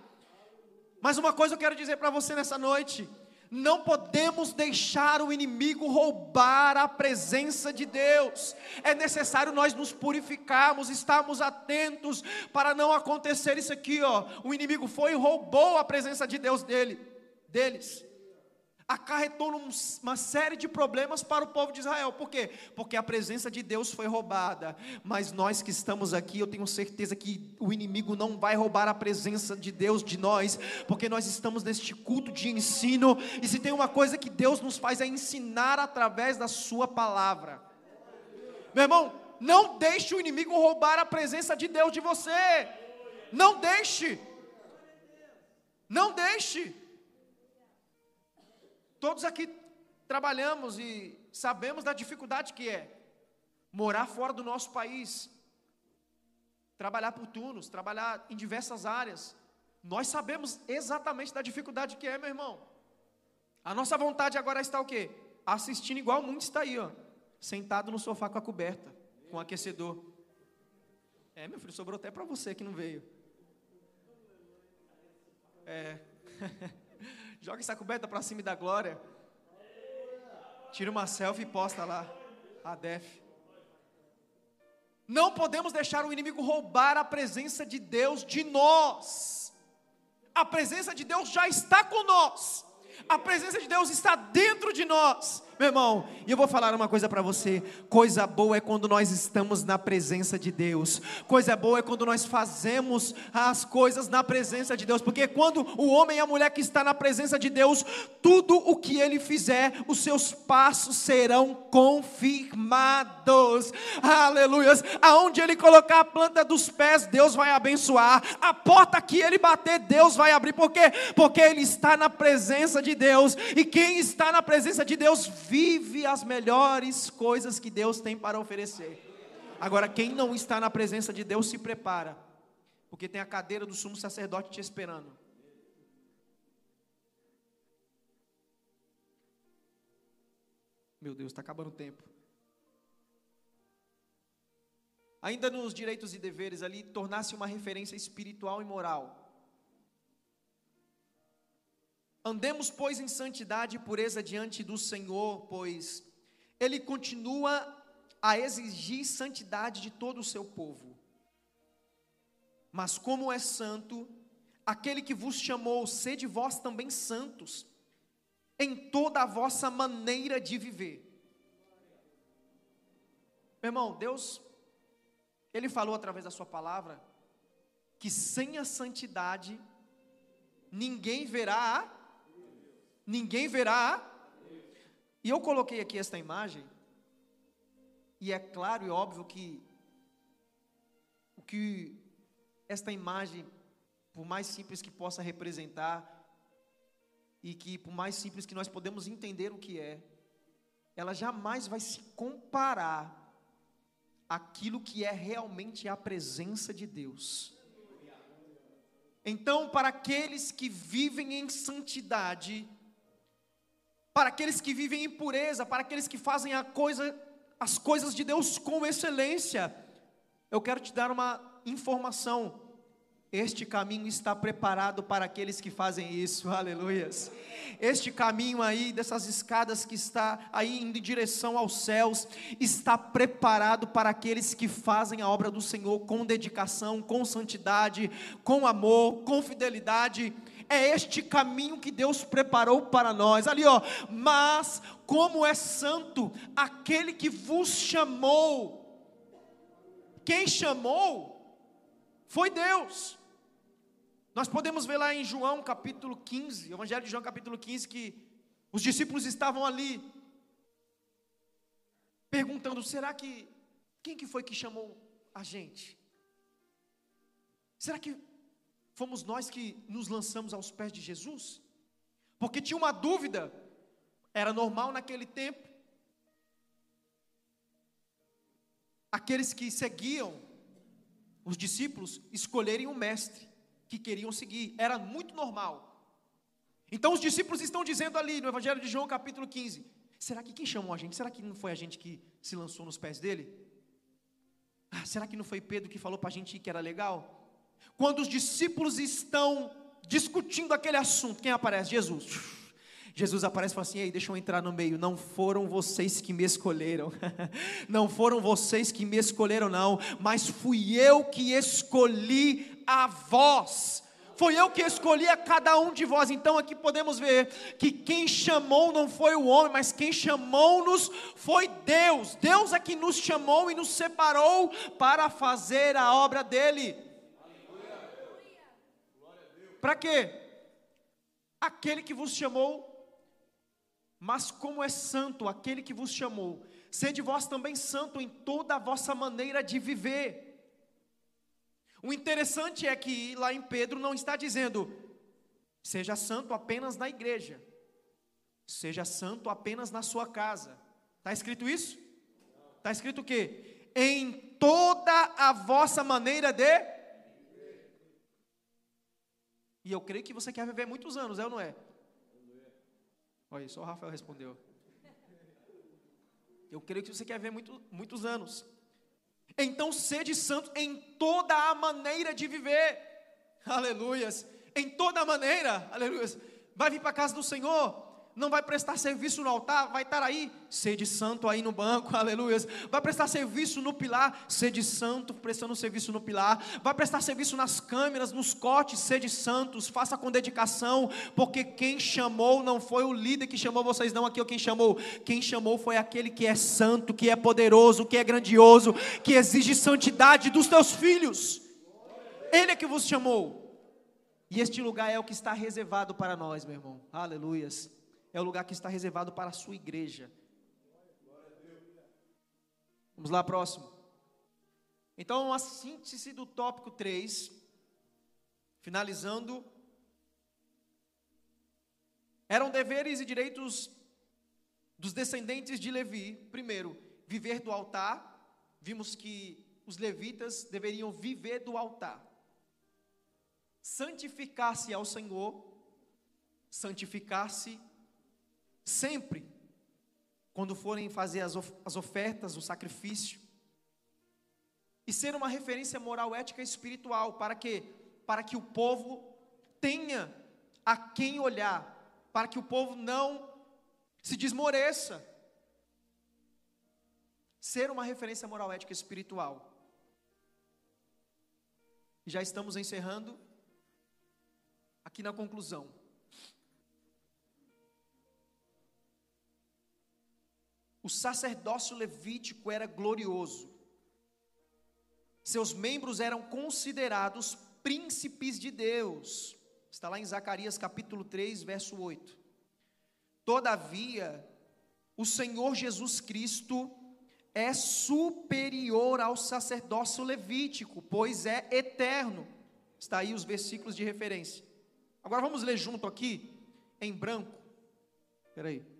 Mas uma coisa eu quero dizer para você nessa noite: não podemos deixar o inimigo roubar a presença de Deus. É necessário nós nos purificarmos, estarmos atentos para não acontecer isso aqui, ó. O inimigo foi e roubou a presença de Deus dele, deles acarretou uma série de problemas para o povo de Israel. Por quê? Porque a presença de Deus foi roubada. Mas nós que estamos aqui, eu tenho certeza que o inimigo não vai roubar a presença de Deus de nós, porque nós estamos neste culto de ensino. E se tem uma coisa que Deus nos faz é ensinar através da Sua palavra. Meu irmão, não deixe o inimigo roubar a presença de Deus de você. Não deixe. Não deixe. Todos aqui trabalhamos e sabemos da dificuldade que é morar fora do nosso país, trabalhar por turnos, trabalhar em diversas áreas. Nós sabemos exatamente da dificuldade que é, meu irmão. A nossa vontade agora está o quê? Assistindo igual o mundo está aí, ó, sentado no sofá com a coberta, com o aquecedor. É, meu filho, sobrou até para você que não veio. É. Joga essa coberta para cima da glória. Tira uma selfie e posta lá. A def. Não podemos deixar o inimigo roubar a presença de Deus de nós. A presença de Deus já está com nós. A presença de Deus está dentro de nós. Meu irmão, e eu vou falar uma coisa para você: coisa boa é quando nós estamos na presença de Deus, coisa boa é quando nós fazemos as coisas na presença de Deus, porque quando o homem e a mulher que está na presença de Deus, tudo o que ele fizer, os seus passos serão confirmados, aleluias. Aonde ele colocar a planta dos pés, Deus vai abençoar, a porta que ele bater, Deus vai abrir, por quê? Porque ele está na presença de Deus, e quem está na presença de Deus, vive as melhores coisas que Deus tem para oferecer. Agora, quem não está na presença de Deus, se prepara, porque tem a cadeira do sumo sacerdote te esperando. Meu Deus, está acabando o tempo. Ainda nos direitos e deveres ali, tornar-se uma referência espiritual e moral. Andemos, pois, em santidade e pureza diante do Senhor, pois Ele continua a exigir santidade de todo o seu povo. Mas como é santo, aquele que vos chamou, sede vós também santos, em toda a vossa maneira de viver. Meu irmão, Deus, Ele falou através da Sua palavra, que sem a santidade, ninguém verá, ninguém verá. E eu coloquei aqui esta imagem, e é claro e óbvio que o que esta imagem, por mais simples que possa representar, e que por mais simples que nós podemos entender o que é, ela jamais vai se comparar aquilo que é realmente a presença de Deus. Então, para aqueles que vivem em santidade, para aqueles que vivem em pureza, para aqueles que fazem coisa, as coisas de Deus com excelência, eu quero te dar uma informação. Este caminho está preparado para aqueles que fazem isso, aleluias. Este caminho aí, dessas escadas que está aí indo em direção aos céus, está preparado para aqueles que fazem a obra do Senhor com dedicação, com santidade, com amor, com fidelidade. É este caminho que Deus preparou para nós. Ali, ó, mas como é santo aquele que vos chamou. Quem chamou foi Deus. Nós podemos ver lá em João capítulo 15, Evangelho de João capítulo 15, que os discípulos estavam ali, perguntando: será que, quem que foi que chamou a gente? Será que fomos nós que nos lançamos aos pés de Jesus? Porque tinha uma dúvida, era normal naquele tempo, aqueles que seguiam os discípulos escolherem um mestre que queriam seguir, era muito normal. Então os discípulos estão dizendo ali no Evangelho de João, capítulo 15: será que quem chamou a gente? Será que não foi a gente que se lançou nos pés dele? Ah, será que não foi Pedro que falou para a gente que era legal? Quando os discípulos estão discutindo aquele assunto, quem aparece? Jesus. Jesus aparece e fala assim: Ei, deixa eu entrar no meio. Não foram vocês que me escolheram, não foram vocês que me escolheram, não, mas fui eu que escolhi a vós. Foi eu que escolhi a cada um de vós. Então aqui podemos ver que quem chamou não foi o homem, mas quem chamou-nos foi Deus. Deus é que nos chamou e nos separou para fazer a obra dele. Para quê? Aquele que vos chamou mas como é santo aquele que vos chamou, sede vós também santo em toda a vossa maneira de viver. O interessante é que lá em Pedro não está dizendo, seja santo apenas na igreja, seja santo apenas na sua casa. Está escrito isso? Está escrito o quê? Em toda a vossa maneira de. E eu creio que você quer viver muitos anos, é ou não é? Olha, só o Rafael respondeu. Eu creio que você quer ver muito, muitos anos. Então sede santo em toda a maneira de viver. Aleluias. Em toda a maneira. Aleluias. Vai vir para a casa do Senhor não vai prestar serviço no altar, vai estar aí, sede santo aí no banco, aleluia. Vai prestar serviço no pilar, sede santo, prestando serviço no pilar. Vai prestar serviço nas câmeras, nos cortes, sede santos, faça com dedicação, porque quem chamou não foi o líder que chamou vocês, não aqui, ou quem chamou. Quem chamou foi aquele que é santo, que é poderoso, que é grandioso, que exige santidade dos teus filhos. Ele é que vos chamou. E este lugar é o que está reservado para nós, meu irmão. Aleluias é o lugar que está reservado para a sua igreja. Vamos lá, próximo. Então, a síntese do tópico 3, finalizando, eram deveres e direitos dos descendentes de Levi. Primeiro, viver do altar. Vimos que os levitas deveriam viver do altar. Santificar-se ao Senhor, santificar-se sempre, quando forem fazer as ofertas, o sacrifício, e ser uma referência moral, ética e espiritual, para que para que o povo tenha a quem olhar, para que o povo não se desmoreça. Ser uma referência moral, ética e espiritual. Já estamos encerrando aqui na conclusão. O sacerdócio levítico era glorioso. Seus membros eram considerados príncipes de Deus. Está lá em Zacarias capítulo 3, verso 8. Todavia, o Senhor Jesus Cristo é superior ao sacerdócio levítico, pois é eterno. Está aí os versículos de referência. Agora vamos ler junto aqui, em branco. Espera aí.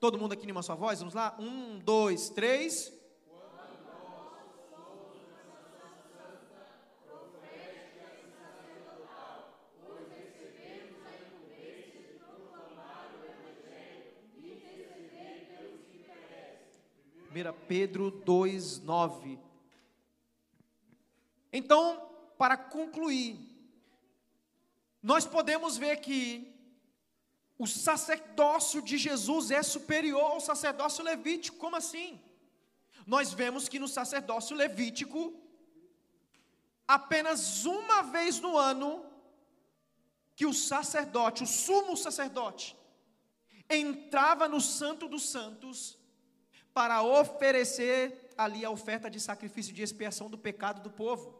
Todo mundo aqui em uma só voz? Vamos lá? Um, dois, três. Pedro 2:9. Então, para concluir, nós podemos ver que o sacerdócio de Jesus é superior ao sacerdócio levítico. Como assim? Nós vemos que no sacerdócio levítico, apenas uma vez no ano, que o sacerdote, o sumo sacerdote, entrava no Santo dos Santos para oferecer ali a oferta de sacrifício de expiação do pecado do povo.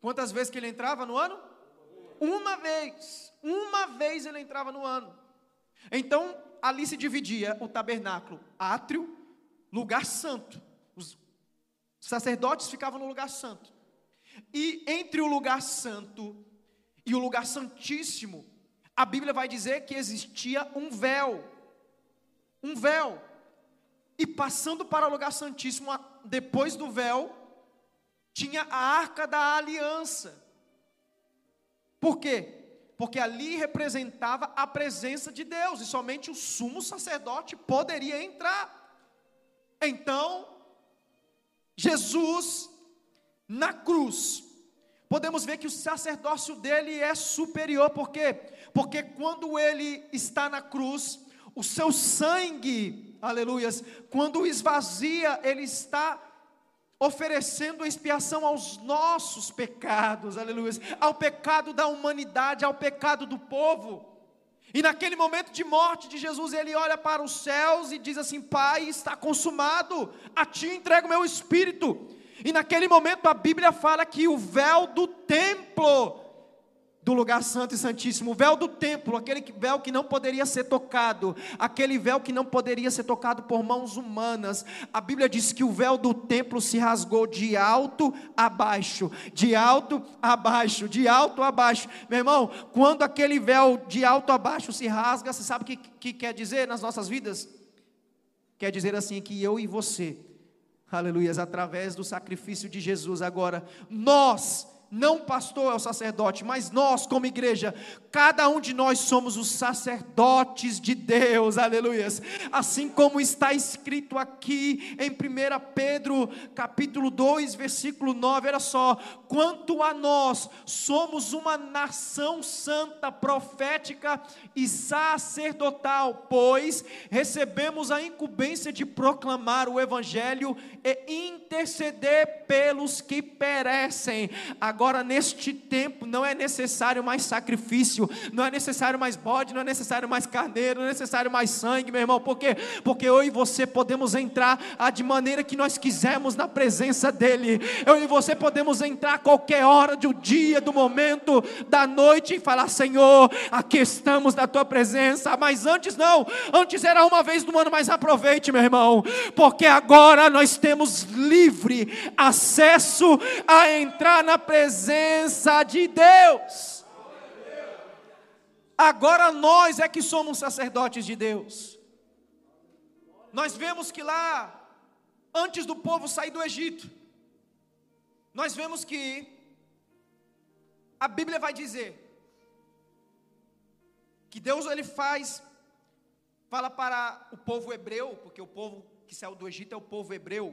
Quantas vezes que ele entrava no ano? Uma vez. Uma vez ele entrava no ano. Então, ali se dividia o tabernáculo, átrio, lugar santo. Os sacerdotes ficavam no lugar santo. E entre o lugar santo e o lugar santíssimo, a Bíblia vai dizer que existia um véu. Um véu. E passando para o lugar santíssimo, depois do véu, tinha a arca da aliança. Por quê? Porque ali representava a presença de Deus e somente o sumo sacerdote poderia entrar. Então, Jesus na cruz, podemos ver que o sacerdócio dele é superior, por quê? Porque quando ele está na cruz, o seu sangue, aleluias, quando esvazia, ele está oferecendo expiação aos nossos pecados, aleluia, ao pecado da humanidade, ao pecado do povo. E naquele momento de morte de Jesus, ele olha para os céus e diz assim: Pai, está consumado, a ti entrego meu espírito. E naquele momento a Bíblia fala que o véu do templo do lugar santo e santíssimo, o véu do templo, aquele véu que não poderia ser tocado, aquele véu que não poderia ser tocado por mãos humanas. A Bíblia diz que o véu do templo se rasgou de alto a baixo, de alto a baixo, de alto a baixo. Meu irmão, quando aquele véu de alto a baixo se rasga, você sabe o que, que quer dizer nas nossas vidas? Quer dizer assim que eu e você, aleluias, através do sacrifício de Jesus agora, nós não o pastor é o sacerdote, mas nós, como igreja, cada um de nós somos os sacerdotes de Deus, aleluias. Assim como está escrito aqui em 1 Pedro, capítulo 2, versículo 9, olha só: quanto a nós, somos uma nação santa, profética e sacerdotal, pois recebemos a incumbência de proclamar o evangelho e interceder pelos que perecem. Agora, Agora, neste tempo, não é necessário mais sacrifício, não é necessário mais bode, não é necessário mais carneiro, não é necessário mais sangue, meu irmão, por quê? Porque eu e você podemos entrar a de maneira que nós quisermos na presença dEle, eu e você podemos entrar a qualquer hora do dia, do momento, da noite e falar: Senhor, aqui estamos na tua presença, mas antes não, antes era uma vez no ano, mas aproveite, meu irmão, porque agora nós temos livre acesso a entrar na presença presença de Deus. Agora nós é que somos sacerdotes de Deus. Nós vemos que lá, antes do povo sair do Egito, nós vemos que a Bíblia vai dizer que Deus ele faz, fala para o povo hebreu, porque o povo que saiu do Egito é o povo hebreu.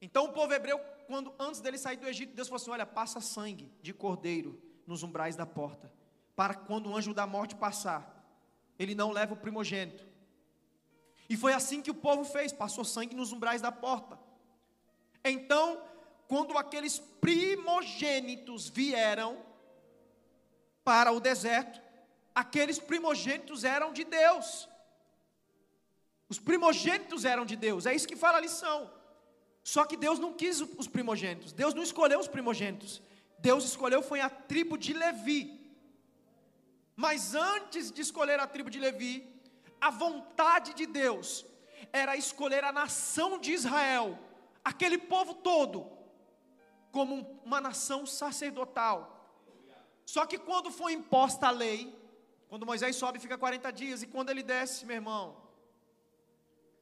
Então o povo hebreu quando antes dele sair do Egito, Deus falou assim: olha, passa sangue de cordeiro nos umbrais da porta, para quando o anjo da morte passar, ele não leva o primogênito. E foi assim que o povo fez, passou sangue nos umbrais da porta. Então, quando aqueles primogênitos vieram para o deserto, aqueles primogênitos eram de Deus. Os primogênitos eram de Deus, é isso que fala a lição. Só que Deus não quis os primogênitos, Deus não escolheu os primogênitos, Deus escolheu foi a tribo de Levi. Mas antes de escolher a tribo de Levi, a vontade de Deus era escolher a nação de Israel, aquele povo todo, como uma nação sacerdotal. Só que quando foi imposta a lei, quando Moisés sobe fica 40 dias, e quando ele desce, meu irmão,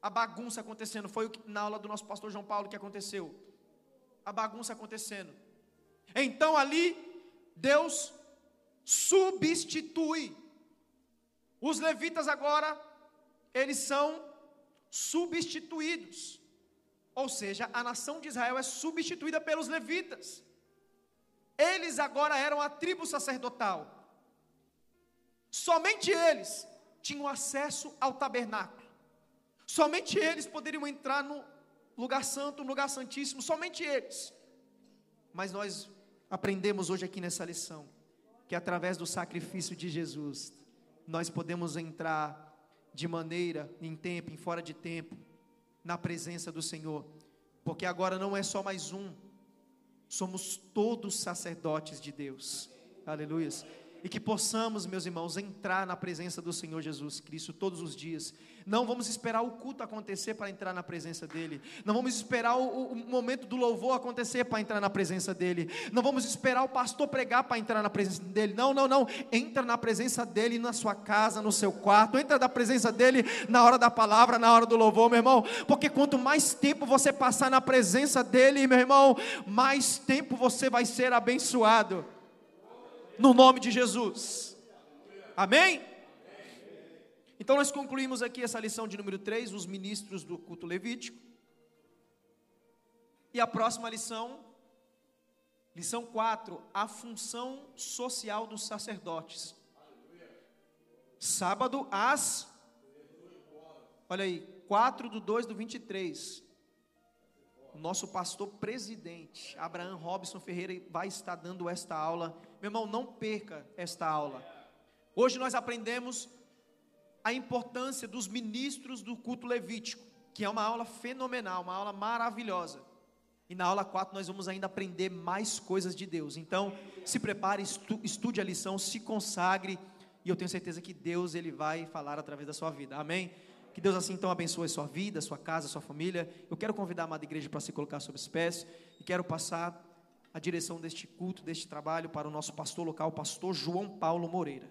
a bagunça acontecendo, foi na aula do nosso pastor João Paulo que aconteceu. A bagunça acontecendo. Então ali, Deus substitui. Os levitas agora, eles são substituídos. Ou seja, a nação de Israel é substituída pelos levitas. Eles agora eram a tribo sacerdotal. Somente eles tinham acesso ao tabernáculo. Somente eles poderiam entrar no lugar santo, no lugar santíssimo, somente eles. Mas nós aprendemos hoje aqui nessa lição que através do sacrifício de Jesus, nós podemos entrar de maneira, em tempo, em fora de tempo, na presença do Senhor, porque agora não é só mais um, somos todos sacerdotes de Deus, aleluia e que possamos, meus irmãos, entrar na presença do Senhor Jesus Cristo todos os dias. Não vamos esperar o culto acontecer para entrar na presença dEle. Não vamos esperar o, o momento do louvor acontecer para entrar na presença dEle. Não vamos esperar o pastor pregar para entrar na presença dEle. Não, não, não. Entra na presença dEle na sua casa, no seu quarto. Entra na presença dEle na hora da palavra, na hora do louvor, meu irmão. Porque quanto mais tempo você passar na presença dEle, meu irmão, mais tempo você vai ser abençoado no nome de Jesus. Amém? Então nós concluímos aqui essa lição de número 3, os ministros do culto levítico. E a próxima lição, lição 4, a função social dos sacerdotes. Sábado às Olha aí, 4 do 2 do 23 o nosso pastor presidente, Abraão Robson Ferreira, vai estar dando esta aula. Meu irmão, não perca esta aula. Hoje nós aprendemos a importância dos ministros do culto levítico, que é uma aula fenomenal, uma aula maravilhosa. E na aula 4 nós vamos ainda aprender mais coisas de Deus. Então, se prepare, estude a lição, se consagre, e eu tenho certeza que Deus ele vai falar através da sua vida. Amém. Que Deus assim então abençoe sua vida, sua casa, sua família. Eu quero convidar a amada igreja para se colocar sobre os pés e quero passar a direção deste culto, deste trabalho para o nosso pastor local, pastor João Paulo Moreira.